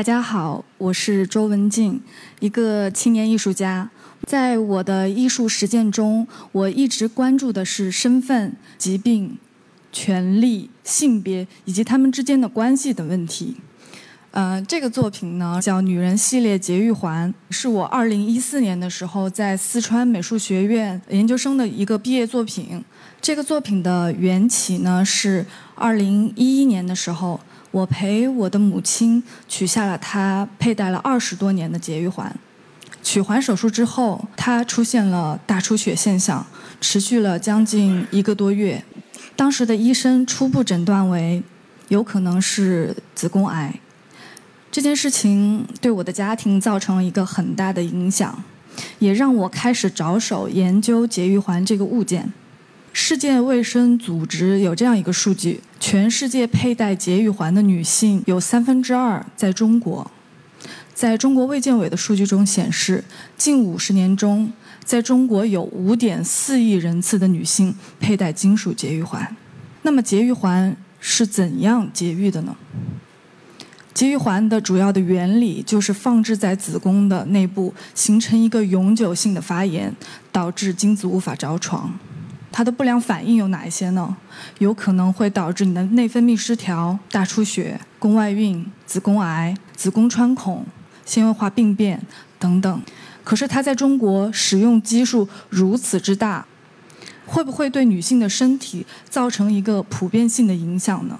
大家好，我是周文静，一个青年艺术家。在我的艺术实践中，我一直关注的是身份、疾病、权利、性别以及他们之间的关系等问题。呃，这个作品呢叫《女人系列节育环》，是我2014年的时候在四川美术学院研究生的一个毕业作品。这个作品的缘起呢是2011年的时候，我陪我的母亲取下了她佩戴了二十多年的节育环。取环手术之后，她出现了大出血现象，持续了将近一个多月。当时的医生初步诊断为有可能是子宫癌。这件事情对我的家庭造成了一个很大的影响，也让我开始着手研究节育环这个物件。世界卫生组织有这样一个数据：全世界佩戴节育环的女性有三分之二在中国。在中国卫健委的数据中显示，近五十年中，在中国有五点四亿人次的女性佩戴金属节育环。那么，节育环是怎样节育的呢？节育环的主要的原理就是放置在子宫的内部，形成一个永久性的发炎，导致精子无法着床。它的不良反应有哪一些呢？有可能会导致你的内分泌失调、大出血、宫外孕、子宫癌、子宫穿孔、纤维化病变等等。可是它在中国使用基数如此之大，会不会对女性的身体造成一个普遍性的影响呢？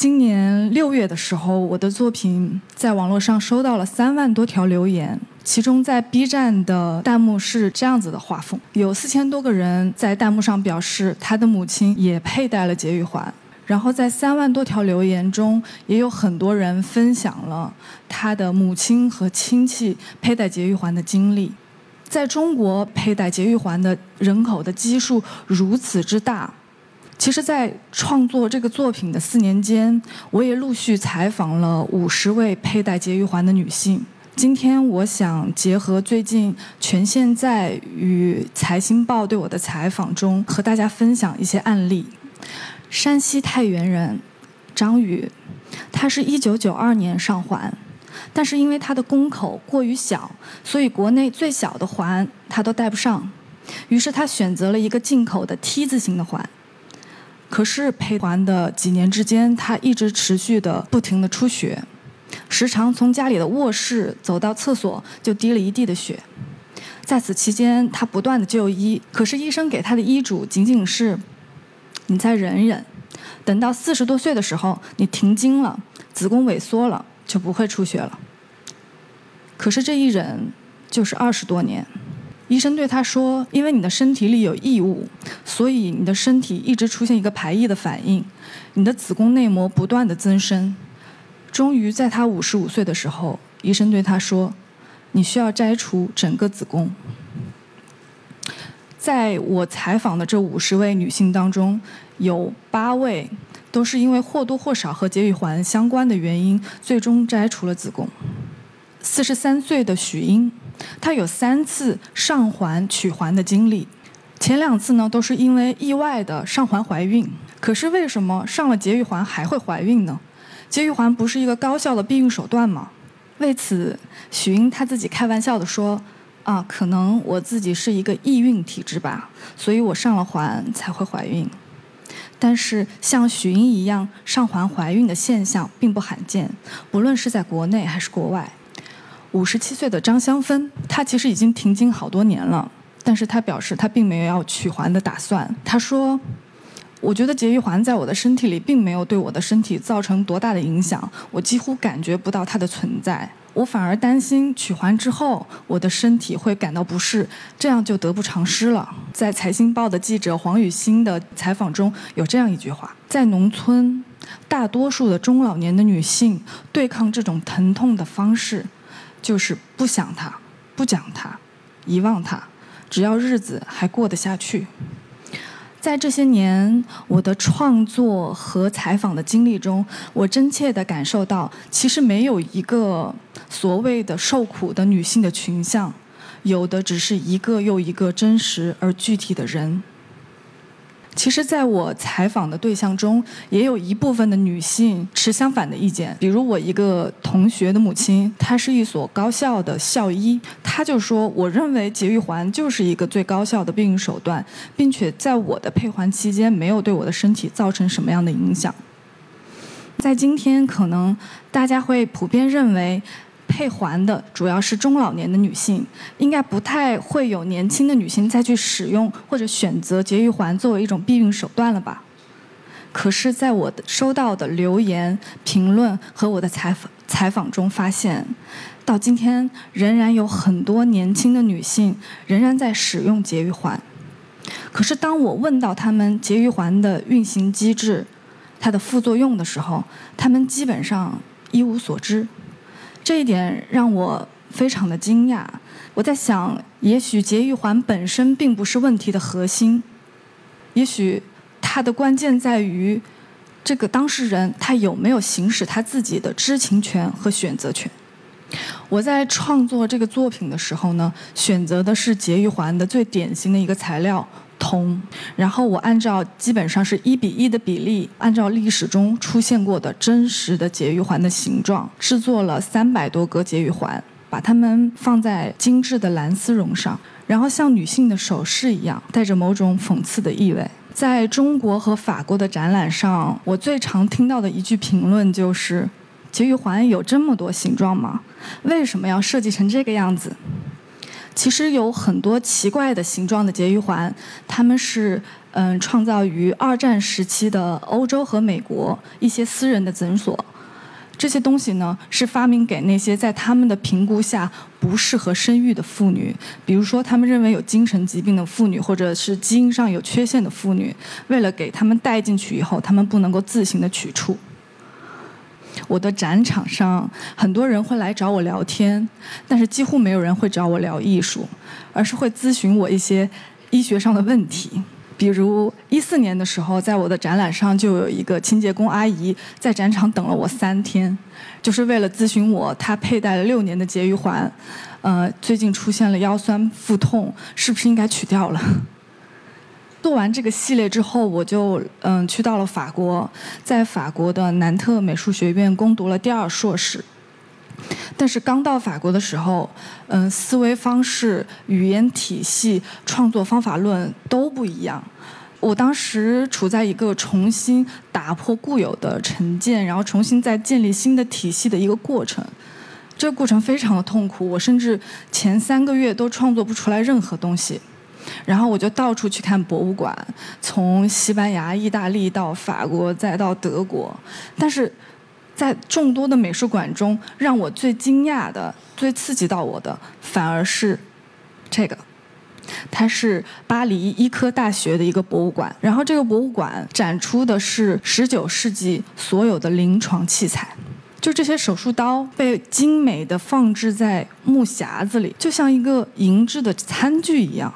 今年六月的时候，我的作品在网络上收到了三万多条留言，其中在 B 站的弹幕是这样子的画风：有四千多个人在弹幕上表示他的母亲也佩戴了节育环，然后在三万多条留言中，也有很多人分享了他的母亲和亲戚佩戴节育环的经历。在中国，佩戴节育环的人口的基数如此之大。其实，在创作这个作品的四年间，我也陆续采访了五十位佩戴节育环的女性。今天，我想结合最近《全现在》与《财新报》对我的采访中，和大家分享一些案例。山西太原人张宇，他是一九九二年上环，但是因为他的宫口过于小，所以国内最小的环他都戴不上，于是他选择了一个进口的 T 字形的环。可是佩环的几年之间，他一直持续的不停的出血，时常从家里的卧室走到厕所就滴了一地的血。在此期间，他不断的就医，可是医生给他的医嘱仅仅是：你再忍忍，等到四十多岁的时候，你停经了，子宫萎缩了，就不会出血了。可是这一忍就是二十多年。医生对他说：“因为你的身体里有异物，所以你的身体一直出现一个排异的反应，你的子宫内膜不断的增生。终于在他五十五岁的时候，医生对他说：‘你需要摘除整个子宫。’在我采访的这五十位女性当中，有八位都是因为或多或少和节育环相关的原因，最终摘除了子宫。四十三岁的许英。”她有三次上环取环的经历，前两次呢都是因为意外的上环怀孕。可是为什么上了节育环还会怀孕呢？节育环不是一个高效的避孕手段吗？为此，许英她自己开玩笑的说：“啊，可能我自己是一个易孕体质吧，所以我上了环才会怀孕。”但是像许英一样上环怀孕的现象并不罕见，不论是在国内还是国外。五十七岁的张香芬，她其实已经停经好多年了，但是她表示她并没有要取环的打算。她说：“我觉得节育环在我的身体里并没有对我的身体造成多大的影响，我几乎感觉不到它的存在。我反而担心取环之后我的身体会感到不适，这样就得不偿失了。”在《财新报》的记者黄雨欣的采访中有这样一句话：“在农村，大多数的中老年的女性对抗这种疼痛的方式。”就是不想他，不讲他，遗忘他，只要日子还过得下去。在这些年我的创作和采访的经历中，我真切地感受到，其实没有一个所谓的受苦的女性的群像，有的只是一个又一个真实而具体的人。其实，在我采访的对象中，也有一部分的女性持相反的意见。比如，我一个同学的母亲，她是一所高校的校医，她就说：“我认为节育环就是一个最高效的避孕手段，并且在我的配环期间没有对我的身体造成什么样的影响。”在今天，可能大家会普遍认为。配环的主要是中老年的女性，应该不太会有年轻的女性再去使用或者选择节育环作为一种避孕手段了吧？可是，在我收到的留言、评论和我的采访采访中发现，到今天仍然有很多年轻的女性仍然在使用节育环。可是，当我问到她们节育环的运行机制、它的副作用的时候，她们基本上一无所知。这一点让我非常的惊讶。我在想，也许节育环本身并不是问题的核心，也许它的关键在于这个当事人他有没有行使他自己的知情权和选择权。我在创作这个作品的时候呢，选择的是节育环的最典型的一个材料。铜，然后我按照基本上是一比一的比例，按照历史中出现过的真实的节育环的形状，制作了三百多个节育环，把它们放在精致的蓝丝绒上，然后像女性的首饰一样，带着某种讽刺的意味。在中国和法国的展览上，我最常听到的一句评论就是：“节育环有这么多形状吗？为什么要设计成这个样子？”其实有很多奇怪的形状的节育环，它们是嗯创造于二战时期的欧洲和美国一些私人的诊所。这些东西呢是发明给那些在他们的评估下不适合生育的妇女，比如说他们认为有精神疾病的妇女，或者是基因上有缺陷的妇女，为了给他们带进去以后，他们不能够自行的取出。我的展场上，很多人会来找我聊天，但是几乎没有人会找我聊艺术，而是会咨询我一些医学上的问题。比如一四年的时候，在我的展览上就有一个清洁工阿姨在展场等了我三天，就是为了咨询我，她佩戴了六年的节育环，呃，最近出现了腰酸腹痛，是不是应该取掉了？做完这个系列之后，我就嗯去到了法国，在法国的南特美术学院攻读了第二硕士。但是刚到法国的时候，嗯，思维方式、语言体系、创作方法论都不一样。我当时处在一个重新打破固有的成见，然后重新再建立新的体系的一个过程。这个过程非常的痛苦，我甚至前三个月都创作不出来任何东西。然后我就到处去看博物馆，从西班牙、意大利到法国，再到德国。但是，在众多的美术馆中，让我最惊讶的、最刺激到我的，反而是这个。它是巴黎医科大学的一个博物馆，然后这个博物馆展出的是十九世纪所有的临床器材，就这些手术刀被精美的放置在木匣子里，就像一个银质的餐具一样。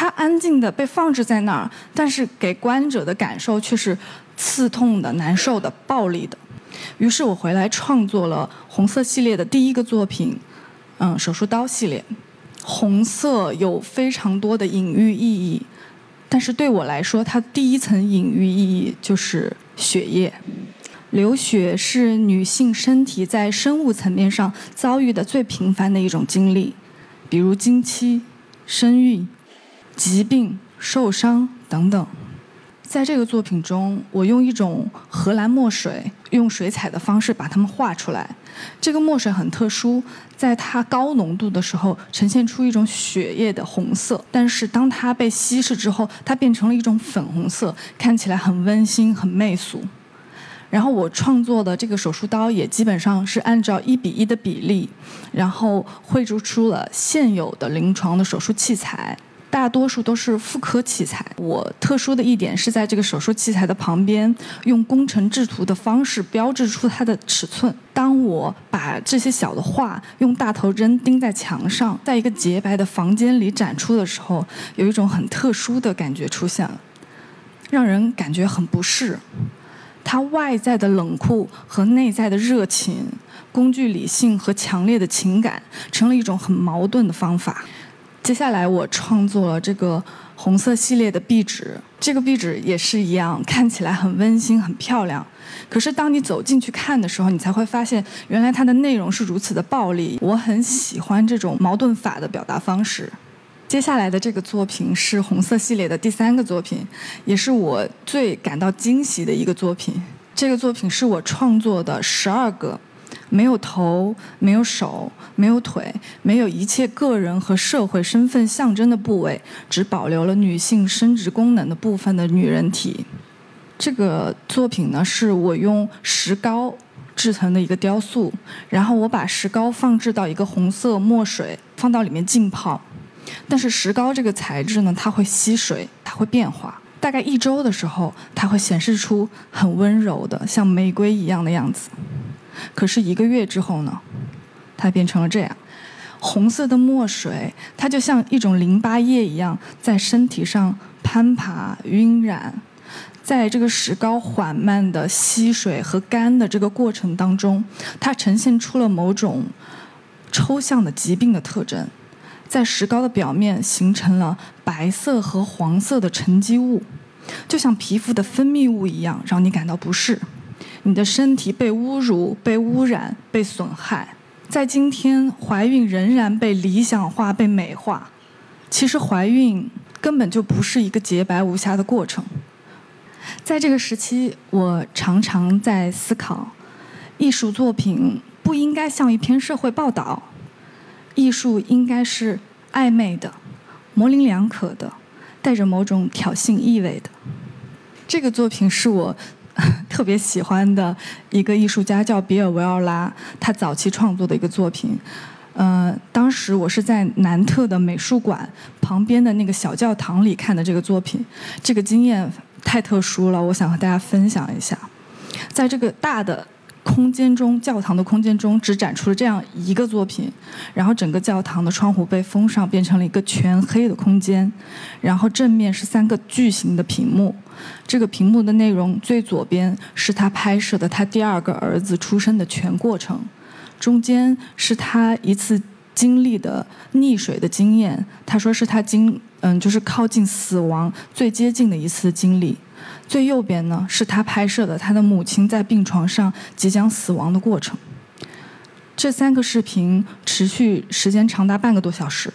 它安静的被放置在那儿，但是给观者的感受却是刺痛的、难受的、暴力的。于是我回来创作了红色系列的第一个作品，嗯，手术刀系列。红色有非常多的隐喻意义，但是对我来说，它第一层隐喻意义就是血液。流血是女性身体在生物层面上遭遇的最频繁的一种经历，比如经期、生育。疾病、受伤等等，在这个作品中，我用一种荷兰墨水，用水彩的方式把它们画出来。这个墨水很特殊，在它高浓度的时候，呈现出一种血液的红色；但是当它被稀释之后，它变成了一种粉红色，看起来很温馨、很媚俗。然后我创作的这个手术刀也基本上是按照一比一的比例，然后绘制出了现有的临床的手术器材。大多数都是妇科器材。我特殊的一点是在这个手术器材的旁边，用工程制图的方式标志出它的尺寸。当我把这些小的画用大头针钉在墙上，在一个洁白的房间里展出的时候，有一种很特殊的感觉出现了，让人感觉很不适。它外在的冷酷和内在的热情，工具理性和强烈的情感，成了一种很矛盾的方法。接下来我创作了这个红色系列的壁纸，这个壁纸也是一样，看起来很温馨、很漂亮。可是当你走进去看的时候，你才会发现，原来它的内容是如此的暴力。我很喜欢这种矛盾法的表达方式。接下来的这个作品是红色系列的第三个作品，也是我最感到惊喜的一个作品。这个作品是我创作的十二个。没有头，没有手，没有腿，没有一切个人和社会身份象征的部位，只保留了女性生殖功能的部分的女人体。这个作品呢，是我用石膏制成的一个雕塑，然后我把石膏放置到一个红色墨水，放到里面浸泡。但是石膏这个材质呢，它会吸水，它会变化。大概一周的时候，它会显示出很温柔的，像玫瑰一样的样子。可是一个月之后呢，它变成了这样，红色的墨水，它就像一种淋巴液一样，在身体上攀爬、晕染，在这个石膏缓慢的吸水和干的这个过程当中，它呈现出了某种抽象的疾病的特征，在石膏的表面形成了白色和黄色的沉积物，就像皮肤的分泌物一样，让你感到不适。你的身体被侮辱、被污染、被损害，在今天，怀孕仍然被理想化、被美化。其实，怀孕根本就不是一个洁白无瑕的过程。在这个时期，我常常在思考：艺术作品不应该像一篇社会报道，艺术应该是暧昧的、模棱两可的，带着某种挑衅意味的。这个作品是我。特别喜欢的一个艺术家叫比尔维奥拉，他早期创作的一个作品。嗯，当时我是在南特的美术馆旁边的那个小教堂里看的这个作品，这个经验太特殊了，我想和大家分享一下。在这个大的。空间中，教堂的空间中只展出了这样一个作品，然后整个教堂的窗户被封上，变成了一个全黑的空间。然后正面是三个巨型的屏幕，这个屏幕的内容最左边是他拍摄的他第二个儿子出生的全过程，中间是他一次经历的溺水的经验，他说是他经嗯就是靠近死亡最接近的一次经历。最右边呢，是他拍摄的他的母亲在病床上即将死亡的过程。这三个视频持续时间长达半个多小时，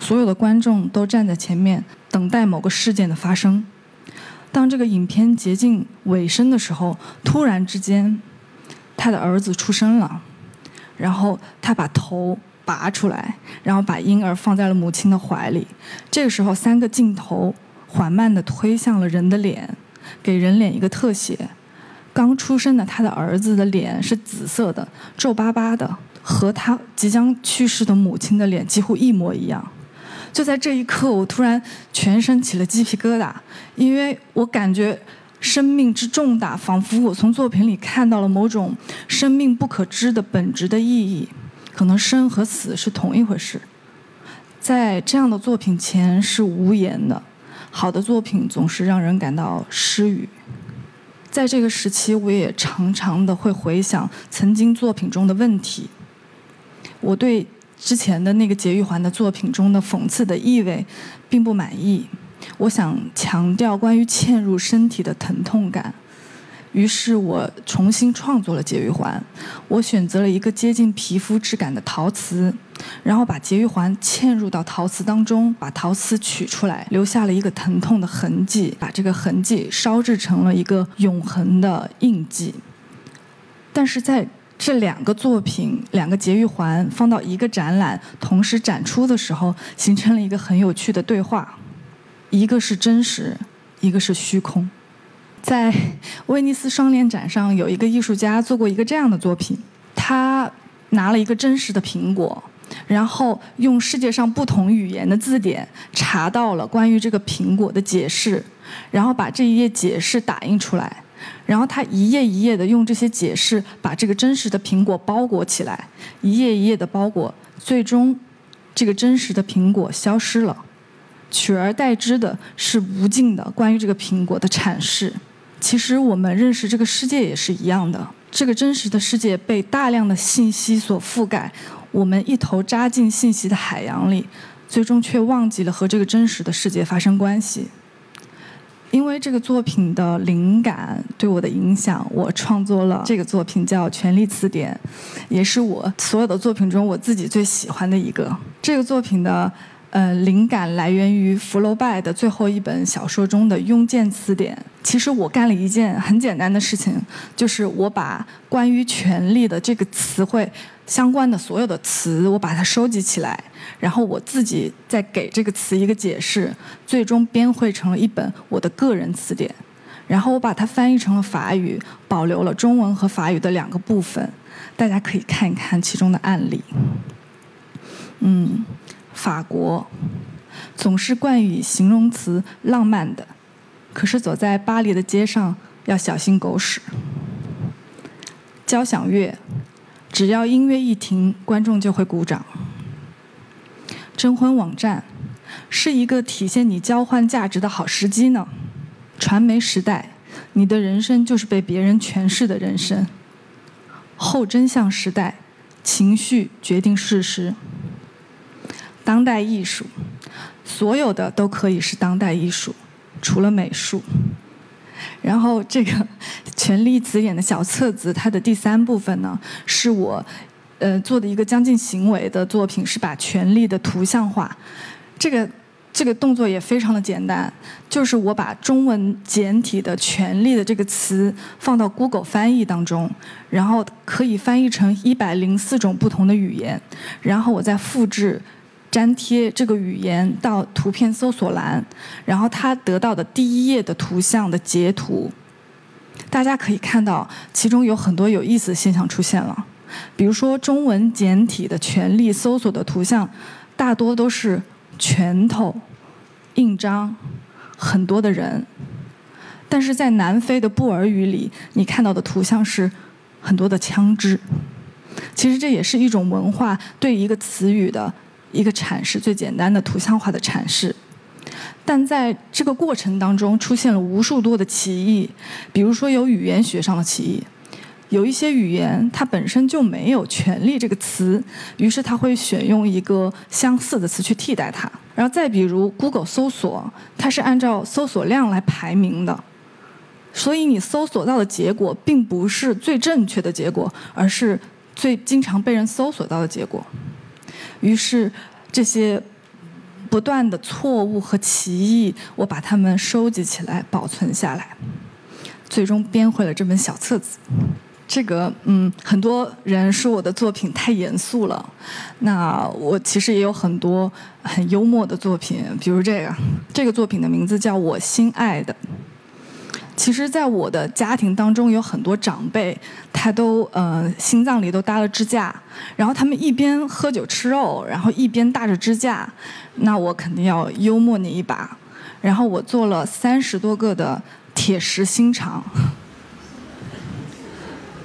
所有的观众都站在前面等待某个事件的发生。当这个影片接近尾声的时候，突然之间，他的儿子出生了，然后他把头拔出来，然后把婴儿放在了母亲的怀里。这个时候，三个镜头缓慢地推向了人的脸。给人脸一个特写，刚出生的他的儿子的脸是紫色的，皱巴巴的，和他即将去世的母亲的脸几乎一模一样。就在这一刻，我突然全身起了鸡皮疙瘩，因为我感觉生命之重大，仿佛我从作品里看到了某种生命不可知的本质的意义。可能生和死是同一回事，在这样的作品前是无言的。好的作品总是让人感到失语。在这个时期，我也常常的会回想曾经作品中的问题。我对之前的那个节玉环的作品中的讽刺的意味并不满意。我想强调关于嵌入身体的疼痛感。于是我重新创作了节育环，我选择了一个接近皮肤质感的陶瓷，然后把节育环嵌入到陶瓷当中，把陶瓷取出来，留下了一个疼痛的痕迹，把这个痕迹烧制成了一个永恒的印记。但是在这两个作品、两个节育环放到一个展览同时展出的时候，形成了一个很有趣的对话：一个是真实，一个是虚空。在威尼斯双年展上，有一个艺术家做过一个这样的作品。他拿了一个真实的苹果，然后用世界上不同语言的字典查到了关于这个苹果的解释，然后把这一页解释打印出来，然后他一页一页的用这些解释把这个真实的苹果包裹起来，一页一页的包裹，最终这个真实的苹果消失了，取而代之的是无尽的关于这个苹果的阐释。其实我们认识这个世界也是一样的，这个真实的世界被大量的信息所覆盖，我们一头扎进信息的海洋里，最终却忘记了和这个真实的世界发生关系。因为这个作品的灵感对我的影响，我创作了这个作品叫《权力词典》，也是我所有的作品中我自己最喜欢的一个。这个作品的。呃，灵感来源于福楼拜的最后一本小说中的《庸见词典》。其实我干了一件很简单的事情，就是我把关于权力的这个词汇相关的所有的词，我把它收集起来，然后我自己再给这个词一个解释，最终编绘成了一本我的个人词典。然后我把它翻译成了法语，保留了中文和法语的两个部分，大家可以看一看其中的案例。嗯。法国总是冠以形容词浪漫的，可是走在巴黎的街上要小心狗屎。交响乐，只要音乐一停，观众就会鼓掌。征婚网站是一个体现你交换价值的好时机呢。传媒时代，你的人生就是被别人诠释的人生。后真相时代，情绪决定事实。当代艺术，所有的都可以是当代艺术，除了美术。然后这个《权力词眼》的小册子，它的第三部分呢，是我呃做的一个将近行为的作品，是把权力的图像化。这个这个动作也非常的简单，就是我把中文简体的“权力”的这个词放到 Google 翻译当中，然后可以翻译成一百零四种不同的语言，然后我再复制。粘贴这个语言到图片搜索栏，然后它得到的第一页的图像的截图，大家可以看到，其中有很多有意思的现象出现了。比如说，中文简体的权力搜索的图像，大多都是拳头、印章、很多的人；但是在南非的布尔语里，你看到的图像是很多的枪支。其实这也是一种文化对一个词语的。一个阐释最简单的图像化的阐释，但在这个过程当中出现了无数多的歧义，比如说有语言学上的歧义，有一些语言它本身就没有“权利”这个词，于是它会选用一个相似的词去替代它。然后再比如 Google 搜索，它是按照搜索量来排名的，所以你搜索到的结果并不是最正确的结果，而是最经常被人搜索到的结果。于是，这些不断的错误和歧义，我把它们收集起来，保存下来，最终编绘了这本小册子。这个，嗯，很多人说我的作品太严肃了。那我其实也有很多很幽默的作品，比如这个，这个作品的名字叫我心爱的。其实，在我的家庭当中，有很多长辈，他都呃心脏里都搭了支架，然后他们一边喝酒吃肉，然后一边搭着支架，那我肯定要幽默你一把，然后我做了三十多个的铁石心肠，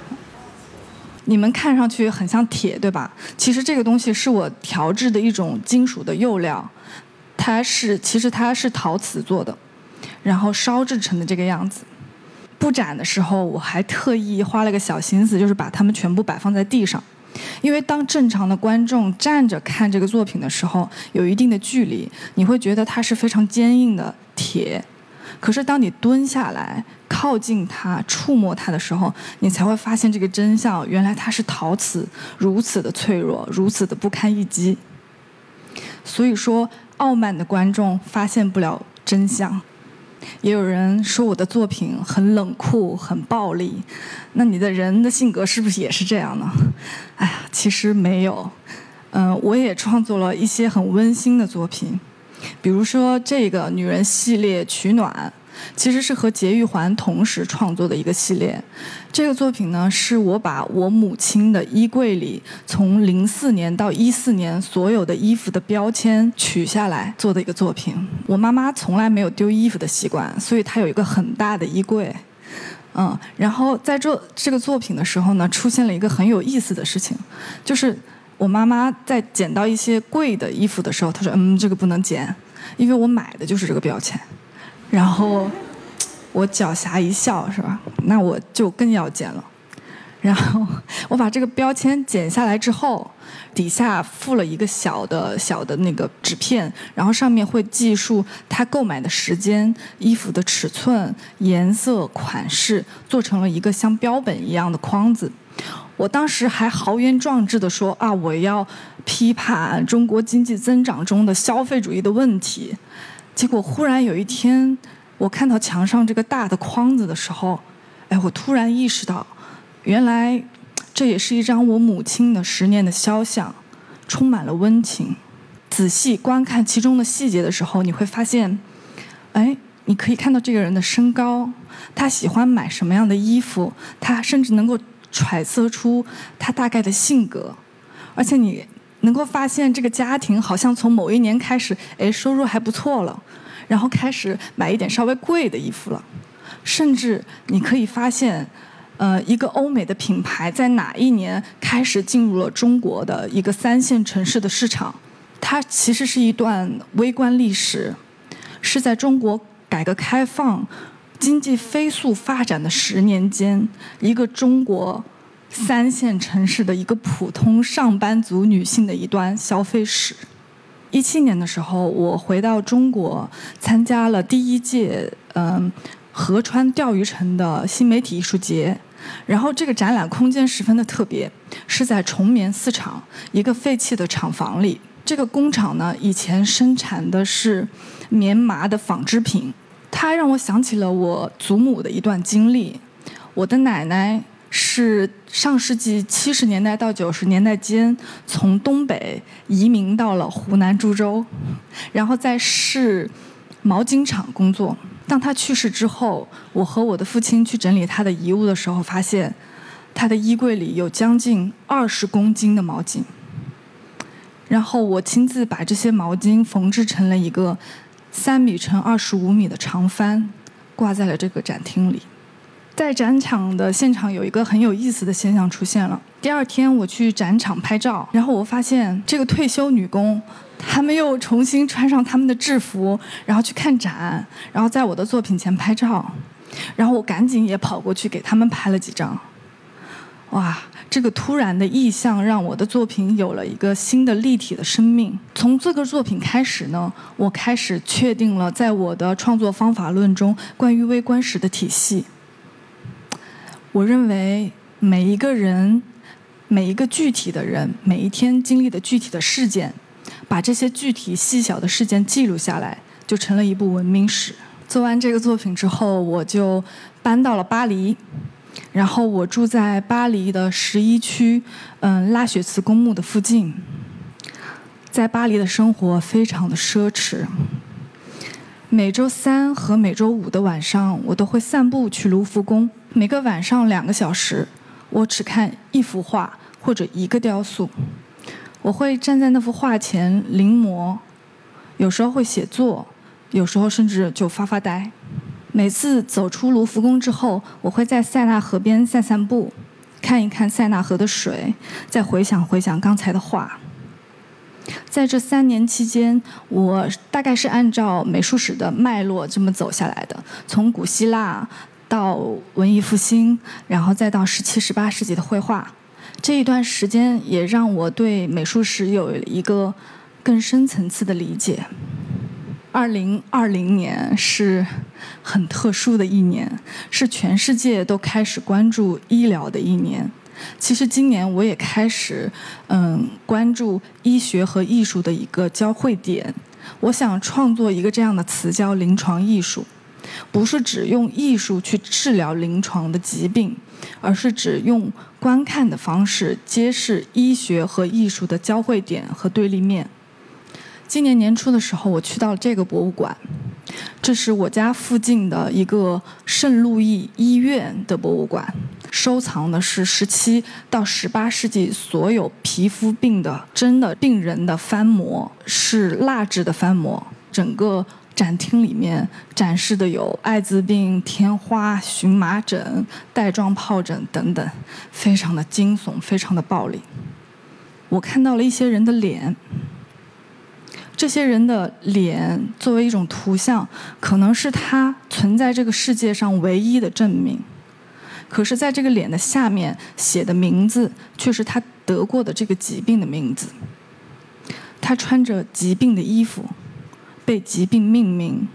你们看上去很像铁，对吧？其实这个东西是我调制的一种金属的釉料，它是其实它是陶瓷做的。然后烧制成的这个样子，布展的时候我还特意花了个小心思，就是把它们全部摆放在地上，因为当正常的观众站着看这个作品的时候，有一定的距离，你会觉得它是非常坚硬的铁，可是当你蹲下来靠近它、触摸它的时候，你才会发现这个真相，原来它是陶瓷，如此的脆弱，如此的不堪一击。所以说，傲慢的观众发现不了真相。也有人说我的作品很冷酷、很暴力，那你的人的性格是不是也是这样呢？哎呀，其实没有。嗯，我也创作了一些很温馨的作品，比如说这个女人系列《取暖》。其实是和节育环同时创作的一个系列。这个作品呢，是我把我母亲的衣柜里从零四年到一四年所有的衣服的标签取下来做的一个作品。我妈妈从来没有丢衣服的习惯，所以她有一个很大的衣柜。嗯，然后在做这个作品的时候呢，出现了一个很有意思的事情，就是我妈妈在捡到一些贵的衣服的时候，她说：“嗯，这个不能捡，因为我买的就是这个标签。”然后我狡黠一笑，是吧？那我就更要剪了。然后我把这个标签剪下来之后，底下附了一个小的小的那个纸片，然后上面会记述他购买的时间、衣服的尺寸、颜色、款式，做成了一个像标本一样的框子。我当时还豪言壮志地说啊，我要批判中国经济增长中的消费主义的问题。结果忽然有一天，我看到墙上这个大的框子的时候，哎，我突然意识到，原来这也是一张我母亲的十年的肖像，充满了温情。仔细观看其中的细节的时候，你会发现，哎，你可以看到这个人的身高，他喜欢买什么样的衣服，他甚至能够。揣测出他大概的性格，而且你能够发现这个家庭好像从某一年开始，哎，收入还不错了，然后开始买一点稍微贵的衣服了，甚至你可以发现，呃，一个欧美的品牌在哪一年开始进入了中国的一个三线城市的市场，它其实是一段微观历史，是在中国改革开放。经济飞速发展的十年间，一个中国三线城市的一个普通上班族女性的一段消费史。一七年的时候，我回到中国，参加了第一届嗯合川钓鱼城的新媒体艺术节。然后这个展览空间十分的特别，是在崇棉四厂一个废弃的厂房里。这个工厂呢，以前生产的是棉麻的纺织品。它让我想起了我祖母的一段经历。我的奶奶是上世纪七十年代到九十年代间从东北移民到了湖南株洲，然后在市毛巾厂工作。当他去世之后，我和我的父亲去整理他的遗物的时候，发现他的衣柜里有将近二十公斤的毛巾。然后我亲自把这些毛巾缝制成了一个。三米乘二十五米的长幡，挂在了这个展厅里。在展场的现场有一个很有意思的现象出现了。第二天我去展场拍照，然后我发现这个退休女工，她们又重新穿上她们的制服，然后去看展，然后在我的作品前拍照，然后我赶紧也跑过去给她们拍了几张。哇！这个突然的意象让我的作品有了一个新的立体的生命。从这个作品开始呢，我开始确定了在我的创作方法论中关于微观史的体系。我认为每一个人、每一个具体的人、每一天经历的具体的事件，把这些具体细小的事件记录下来，就成了一部文明史。做完这个作品之后，我就搬到了巴黎。然后我住在巴黎的十一区，嗯，拉雪茨公墓的附近。在巴黎的生活非常的奢侈。每周三和每周五的晚上，我都会散步去卢浮宫。每个晚上两个小时，我只看一幅画或者一个雕塑。我会站在那幅画前临摹，有时候会写作，有时候甚至就发发呆。每次走出卢浮宫之后，我会在塞纳河边散散步，看一看塞纳河的水，再回想回想刚才的画。在这三年期间，我大概是按照美术史的脉络这么走下来的，从古希腊到文艺复兴，然后再到十七、十八世纪的绘画。这一段时间也让我对美术史有一个更深层次的理解。二零二零年是很特殊的一年，是全世界都开始关注医疗的一年。其实今年我也开始嗯关注医学和艺术的一个交汇点。我想创作一个这样的词，叫临床艺术，不是指用艺术去治疗临床的疾病，而是指用观看的方式揭示医学和艺术的交汇点和对立面。今年年初的时候，我去到了这个博物馆，这是我家附近的一个圣路易医院的博物馆，收藏的是十七到十八世纪所有皮肤病的真的病人的翻模，是蜡制的翻模。整个展厅里面展示的有艾滋病、天花、荨麻疹、带状疱疹等等，非常的惊悚，非常的暴力。我看到了一些人的脸。这些人的脸作为一种图像，可能是他存在这个世界上唯一的证明。可是在这个脸的下面写的名字却是他得过的这个疾病的名字。他穿着疾病的衣服，被疾病命名。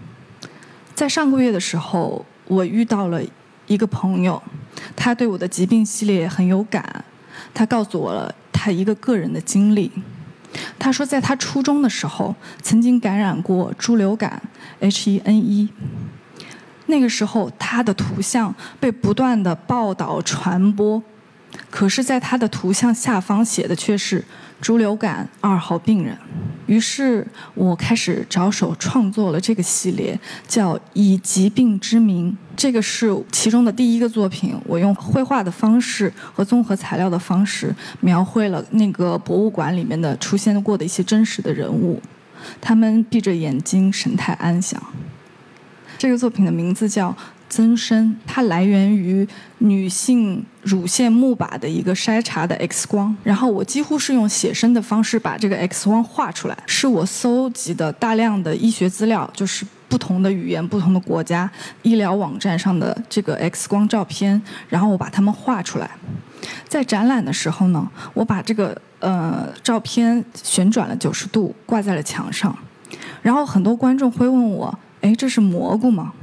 在上个月的时候，我遇到了一个朋友，他对我的疾病系列很有感，他告诉我了他一个个人的经历。他说，在他初中的时候，曾经感染过猪流感 （H1N1）。那个时候，他的图像被不断的报道传播，可是，在他的图像下方写的却是“猪流感二号病人”。于是我开始着手创作了这个系列，叫《以疾病之名》。这个是其中的第一个作品。我用绘画的方式和综合材料的方式，描绘了那个博物馆里面的出现过的一些真实的人物，他们闭着眼睛，神态安详。这个作品的名字叫。增生，它来源于女性乳腺钼靶的一个筛查的 X 光，然后我几乎是用写生的方式把这个 X 光画出来，是我搜集的大量的医学资料，就是不同的语言、不同的国家医疗网站上的这个 X 光照片，然后我把它们画出来。在展览的时候呢，我把这个呃照片旋转了九十度挂在了墙上，然后很多观众会问我：“哎，这是蘑菇吗？”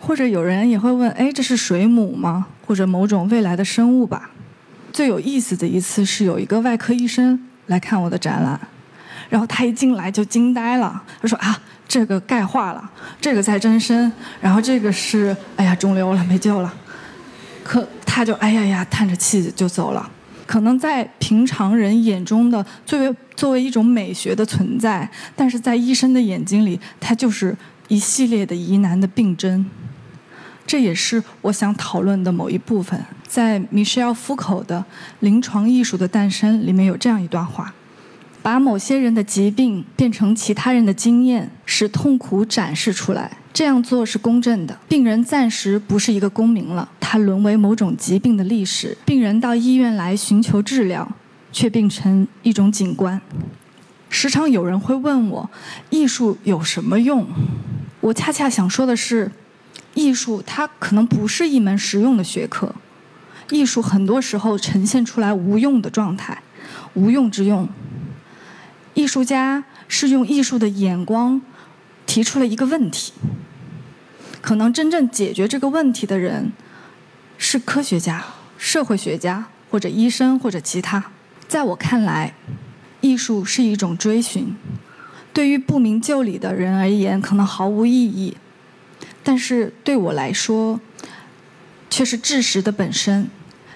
或者有人也会问：“哎，这是水母吗？或者某种未来的生物吧？”最有意思的一次是有一个外科医生来看我的展览，然后他一进来就惊呆了，他说：“啊，这个钙化了，这个在增生，然后这个是哎呀肿瘤了，没救了。”可他就哎呀呀叹着气就走了。可能在平常人眼中的作为作为一种美学的存在，但是在医生的眼睛里，它就是一系列的疑难的病症。这也是我想讨论的某一部分。在米歇尔·福口的《临床艺术的诞生》里面有这样一段话：把某些人的疾病变成其他人的经验，使痛苦展示出来，这样做是公正的。病人暂时不是一个公民了，他沦为某种疾病的历史。病人到医院来寻求治疗，却变成一种景观。时常有人会问我：艺术有什么用？我恰恰想说的是。艺术它可能不是一门实用的学科，艺术很多时候呈现出来无用的状态，无用之用。艺术家是用艺术的眼光提出了一个问题，可能真正解决这个问题的人是科学家、社会学家或者医生或者其他。在我看来，艺术是一种追寻，对于不明就里的人而言，可能毫无意义。但是对我来说，却是知识的本身，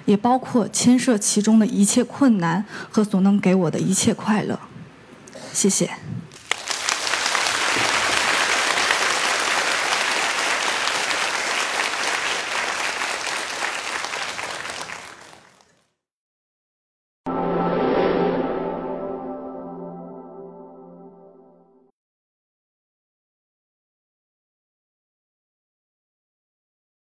也包括牵涉其中的一切困难和所能给我的一切快乐。谢谢。